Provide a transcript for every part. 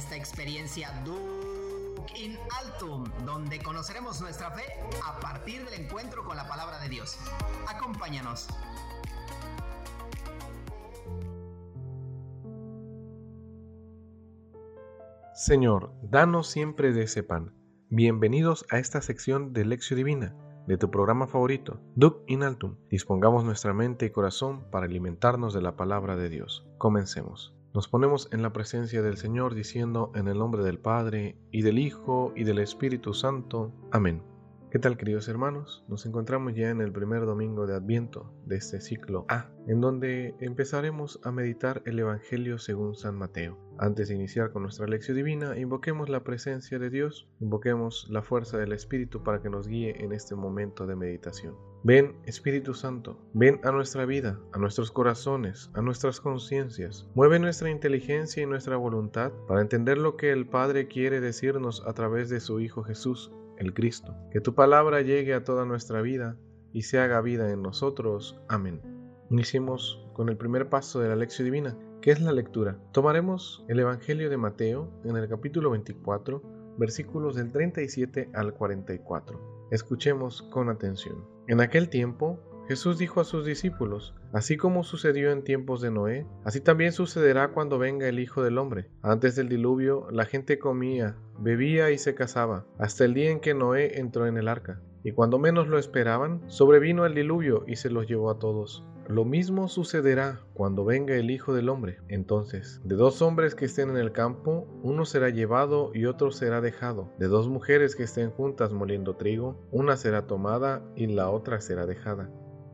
esta experiencia Duke in Altum, donde conoceremos nuestra fe a partir del encuentro con la palabra de Dios. Acompáñanos. Señor, danos siempre de ese pan. Bienvenidos a esta sección de Lección Divina de tu programa favorito, Duc in Altum. Dispongamos nuestra mente y corazón para alimentarnos de la palabra de Dios. Comencemos. Nos ponemos en la presencia del Señor diciendo en el nombre del Padre, y del Hijo, y del Espíritu Santo. Amén. ¿Qué tal queridos hermanos? Nos encontramos ya en el primer domingo de Adviento de este ciclo A, en donde empezaremos a meditar el Evangelio según San Mateo. Antes de iniciar con nuestra lección divina, invoquemos la presencia de Dios, invoquemos la fuerza del Espíritu para que nos guíe en este momento de meditación. Ven Espíritu Santo, ven a nuestra vida, a nuestros corazones, a nuestras conciencias. Mueve nuestra inteligencia y nuestra voluntad para entender lo que el Padre quiere decirnos a través de su Hijo Jesús el Cristo. Que tu palabra llegue a toda nuestra vida y se haga vida en nosotros. Amén. Iniciemos con el primer paso de la lección divina, que es la lectura. Tomaremos el Evangelio de Mateo en el capítulo 24, versículos del 37 al 44. Escuchemos con atención. En aquel tiempo, Jesús dijo a sus discípulos, Así como sucedió en tiempos de Noé, así también sucederá cuando venga el Hijo del Hombre. Antes del diluvio, la gente comía, bebía y se casaba, hasta el día en que Noé entró en el arca. Y cuando menos lo esperaban, sobrevino el diluvio y se los llevó a todos. Lo mismo sucederá cuando venga el Hijo del Hombre. Entonces, de dos hombres que estén en el campo, uno será llevado y otro será dejado. De dos mujeres que estén juntas moliendo trigo, una será tomada y la otra será dejada.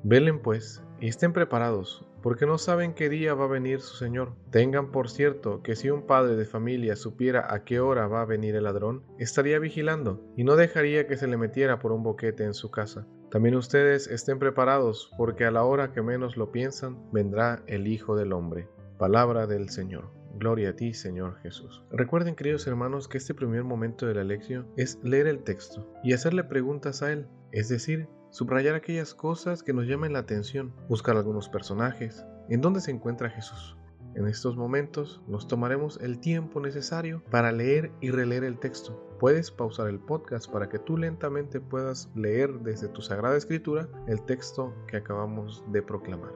Velen pues y estén preparados, porque no saben qué día va a venir su Señor. Tengan por cierto que si un padre de familia supiera a qué hora va a venir el ladrón, estaría vigilando y no dejaría que se le metiera por un boquete en su casa. También ustedes estén preparados, porque a la hora que menos lo piensan, vendrá el Hijo del Hombre. Palabra del Señor. Gloria a ti, Señor Jesús. Recuerden, queridos hermanos, que este primer momento de la lección es leer el texto y hacerle preguntas a él, es decir, subrayar aquellas cosas que nos llamen la atención, buscar algunos personajes, en dónde se encuentra Jesús. En estos momentos nos tomaremos el tiempo necesario para leer y releer el texto. Puedes pausar el podcast para que tú lentamente puedas leer desde tu Sagrada Escritura el texto que acabamos de proclamar.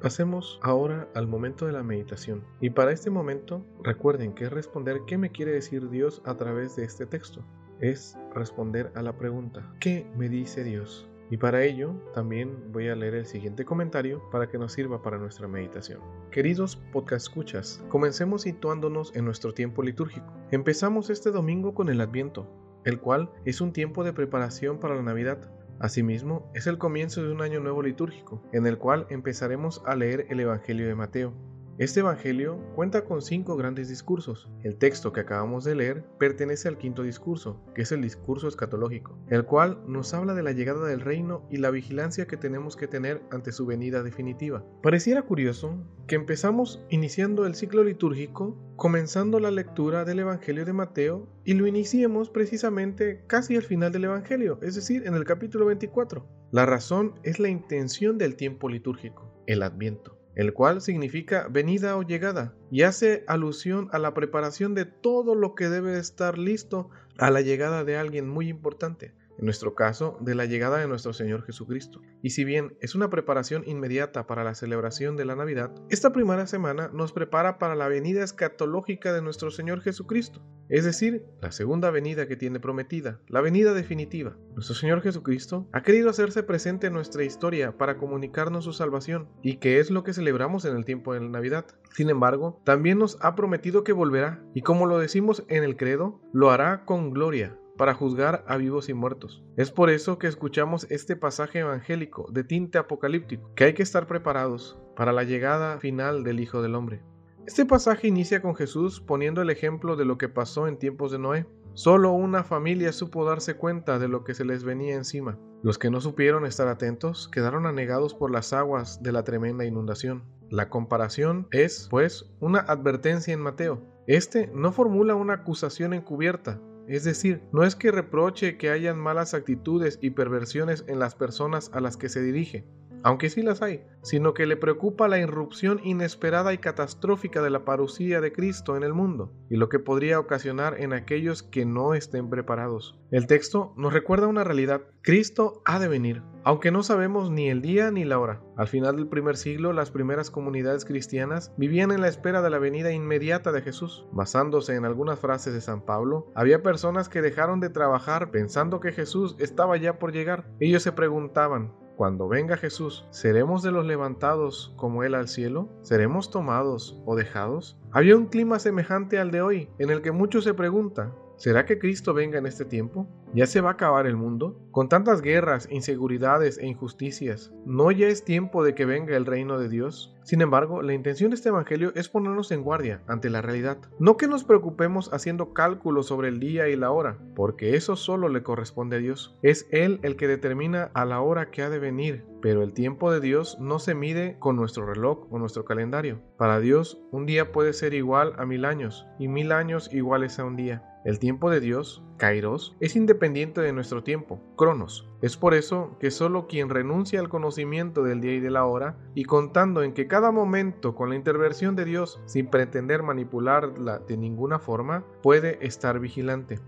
Pasemos ahora al momento de la meditación. Y para este momento, recuerden que es responder qué me quiere decir Dios a través de este texto. Es responder a la pregunta, ¿qué me dice Dios? Y para ello también voy a leer el siguiente comentario para que nos sirva para nuestra meditación. Queridos podcast escuchas, comencemos situándonos en nuestro tiempo litúrgico. Empezamos este domingo con el Adviento, el cual es un tiempo de preparación para la Navidad. Asimismo, es el comienzo de un año nuevo litúrgico, en el cual empezaremos a leer el Evangelio de Mateo. Este Evangelio cuenta con cinco grandes discursos. El texto que acabamos de leer pertenece al quinto discurso, que es el discurso escatológico, el cual nos habla de la llegada del reino y la vigilancia que tenemos que tener ante su venida definitiva. Pareciera curioso que empezamos iniciando el ciclo litúrgico comenzando la lectura del Evangelio de Mateo y lo iniciemos precisamente casi al final del Evangelio, es decir, en el capítulo 24. La razón es la intención del tiempo litúrgico, el adviento el cual significa venida o llegada, y hace alusión a la preparación de todo lo que debe estar listo a la llegada de alguien muy importante en nuestro caso, de la llegada de nuestro Señor Jesucristo. Y si bien es una preparación inmediata para la celebración de la Navidad, esta primera semana nos prepara para la venida escatológica de nuestro Señor Jesucristo, es decir, la segunda venida que tiene prometida, la venida definitiva. Nuestro Señor Jesucristo ha querido hacerse presente en nuestra historia para comunicarnos su salvación, y que es lo que celebramos en el tiempo de la Navidad. Sin embargo, también nos ha prometido que volverá, y como lo decimos en el credo, lo hará con gloria, para juzgar a vivos y muertos. Es por eso que escuchamos este pasaje evangélico de tinte apocalíptico, que hay que estar preparados para la llegada final del Hijo del Hombre. Este pasaje inicia con Jesús poniendo el ejemplo de lo que pasó en tiempos de Noé. Solo una familia supo darse cuenta de lo que se les venía encima. Los que no supieron estar atentos quedaron anegados por las aguas de la tremenda inundación. La comparación es, pues, una advertencia en Mateo. Este no formula una acusación encubierta, es decir, no es que reproche que hayan malas actitudes y perversiones en las personas a las que se dirige. Aunque sí las hay, sino que le preocupa la irrupción inesperada y catastrófica de la parucía de Cristo en el mundo y lo que podría ocasionar en aquellos que no estén preparados. El texto nos recuerda una realidad. Cristo ha de venir, aunque no sabemos ni el día ni la hora. Al final del primer siglo, las primeras comunidades cristianas vivían en la espera de la venida inmediata de Jesús. Basándose en algunas frases de San Pablo, había personas que dejaron de trabajar pensando que Jesús estaba ya por llegar. Ellos se preguntaban, cuando venga Jesús, ¿seremos de los levantados como Él al cielo? ¿Seremos tomados o dejados? Había un clima semejante al de hoy, en el que muchos se preguntan, ¿Será que Cristo venga en este tiempo? ¿Ya se va a acabar el mundo? Con tantas guerras, inseguridades e injusticias, ¿no ya es tiempo de que venga el reino de Dios? Sin embargo, la intención de este Evangelio es ponernos en guardia ante la realidad. No que nos preocupemos haciendo cálculos sobre el día y la hora, porque eso solo le corresponde a Dios. Es Él el que determina a la hora que ha de venir, pero el tiempo de Dios no se mide con nuestro reloj o nuestro calendario. Para Dios, un día puede ser igual a mil años, y mil años iguales a un día. El tiempo de Dios, Kairos, es independiente de nuestro tiempo, Cronos. Es por eso que solo quien renuncia al conocimiento del día y de la hora, y contando en que cada momento con la intervención de Dios, sin pretender manipularla de ninguna forma, puede estar vigilante.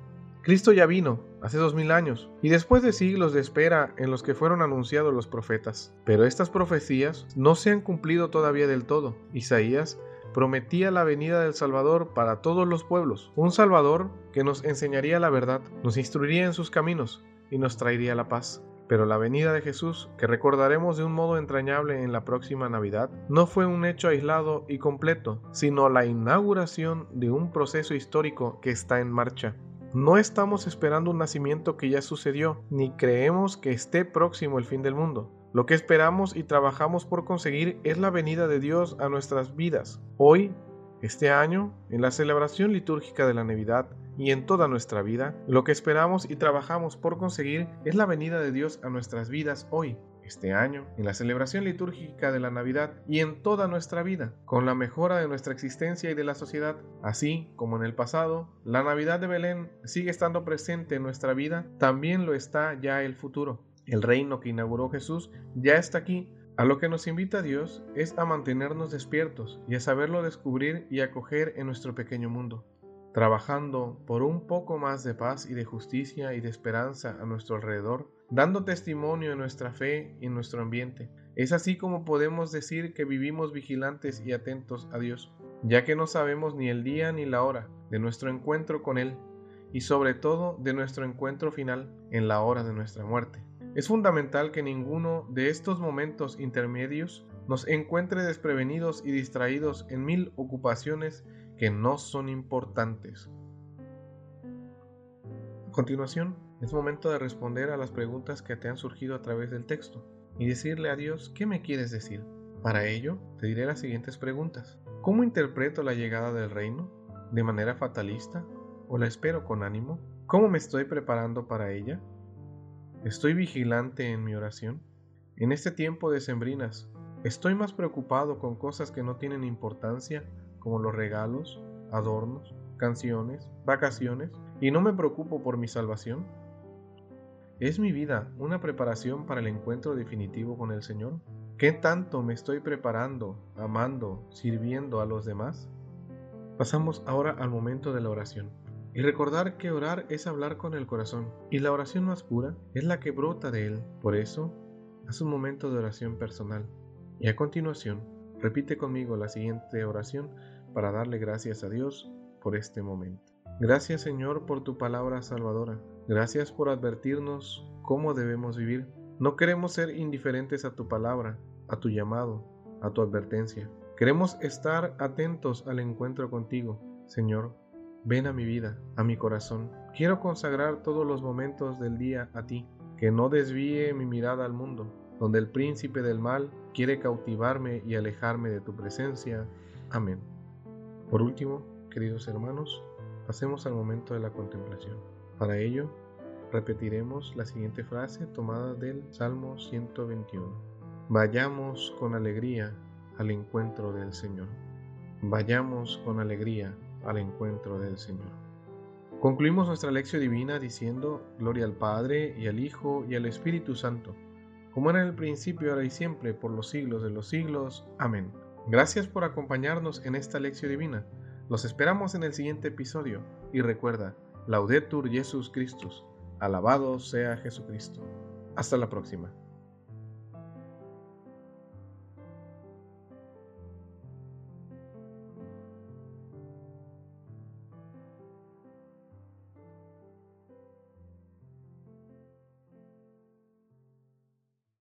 Cristo ya vino, hace dos mil años, y después de siglos de espera en los que fueron anunciados los profetas. Pero estas profecías no se han cumplido todavía del todo. Isaías prometía la venida del Salvador para todos los pueblos, un Salvador que nos enseñaría la verdad, nos instruiría en sus caminos y nos traería la paz. Pero la venida de Jesús, que recordaremos de un modo entrañable en la próxima Navidad, no fue un hecho aislado y completo, sino la inauguración de un proceso histórico que está en marcha. No estamos esperando un nacimiento que ya sucedió, ni creemos que esté próximo el fin del mundo. Lo que esperamos y trabajamos por conseguir es la venida de Dios a nuestras vidas. Hoy, este año, en la celebración litúrgica de la Navidad y en toda nuestra vida, lo que esperamos y trabajamos por conseguir es la venida de Dios a nuestras vidas hoy, este año, en la celebración litúrgica de la Navidad y en toda nuestra vida, con la mejora de nuestra existencia y de la sociedad. Así como en el pasado, la Navidad de Belén sigue estando presente en nuestra vida, también lo está ya el futuro. El reino que inauguró Jesús ya está aquí. A lo que nos invita Dios es a mantenernos despiertos y a saberlo descubrir y acoger en nuestro pequeño mundo, trabajando por un poco más de paz y de justicia y de esperanza a nuestro alrededor, dando testimonio en nuestra fe y en nuestro ambiente. Es así como podemos decir que vivimos vigilantes y atentos a Dios, ya que no sabemos ni el día ni la hora de nuestro encuentro con Él y sobre todo de nuestro encuentro final en la hora de nuestra muerte. Es fundamental que ninguno de estos momentos intermedios nos encuentre desprevenidos y distraídos en mil ocupaciones que no son importantes. A continuación, es momento de responder a las preguntas que te han surgido a través del texto y decirle a Dios qué me quieres decir. Para ello, te diré las siguientes preguntas. ¿Cómo interpreto la llegada del reino? ¿De manera fatalista? ¿O la espero con ánimo? ¿Cómo me estoy preparando para ella? ¿Estoy vigilante en mi oración? En este tiempo de sembrinas, ¿estoy más preocupado con cosas que no tienen importancia, como los regalos, adornos, canciones, vacaciones, y no me preocupo por mi salvación? ¿Es mi vida una preparación para el encuentro definitivo con el Señor? ¿Qué tanto me estoy preparando, amando, sirviendo a los demás? Pasamos ahora al momento de la oración. Y recordar que orar es hablar con el corazón, y la oración más pura es la que brota de él. Por eso, haz un momento de oración personal. Y a continuación, repite conmigo la siguiente oración para darle gracias a Dios por este momento. Gracias Señor por tu palabra salvadora. Gracias por advertirnos cómo debemos vivir. No queremos ser indiferentes a tu palabra, a tu llamado, a tu advertencia. Queremos estar atentos al encuentro contigo, Señor, Ven a mi vida, a mi corazón. Quiero consagrar todos los momentos del día a ti, que no desvíe mi mirada al mundo, donde el príncipe del mal quiere cautivarme y alejarme de tu presencia. Amén. Por último, queridos hermanos, pasemos al momento de la contemplación. Para ello, repetiremos la siguiente frase tomada del Salmo 121. Vayamos con alegría al encuentro del Señor. Vayamos con alegría al encuentro del Señor. Concluimos nuestra lección divina diciendo Gloria al Padre y al Hijo y al Espíritu Santo, como era en el principio, ahora y siempre, por los siglos de los siglos. Amén. Gracias por acompañarnos en esta lección divina. Los esperamos en el siguiente episodio y recuerda, Laudetur Jesus Christus, alabado sea Jesucristo. Hasta la próxima.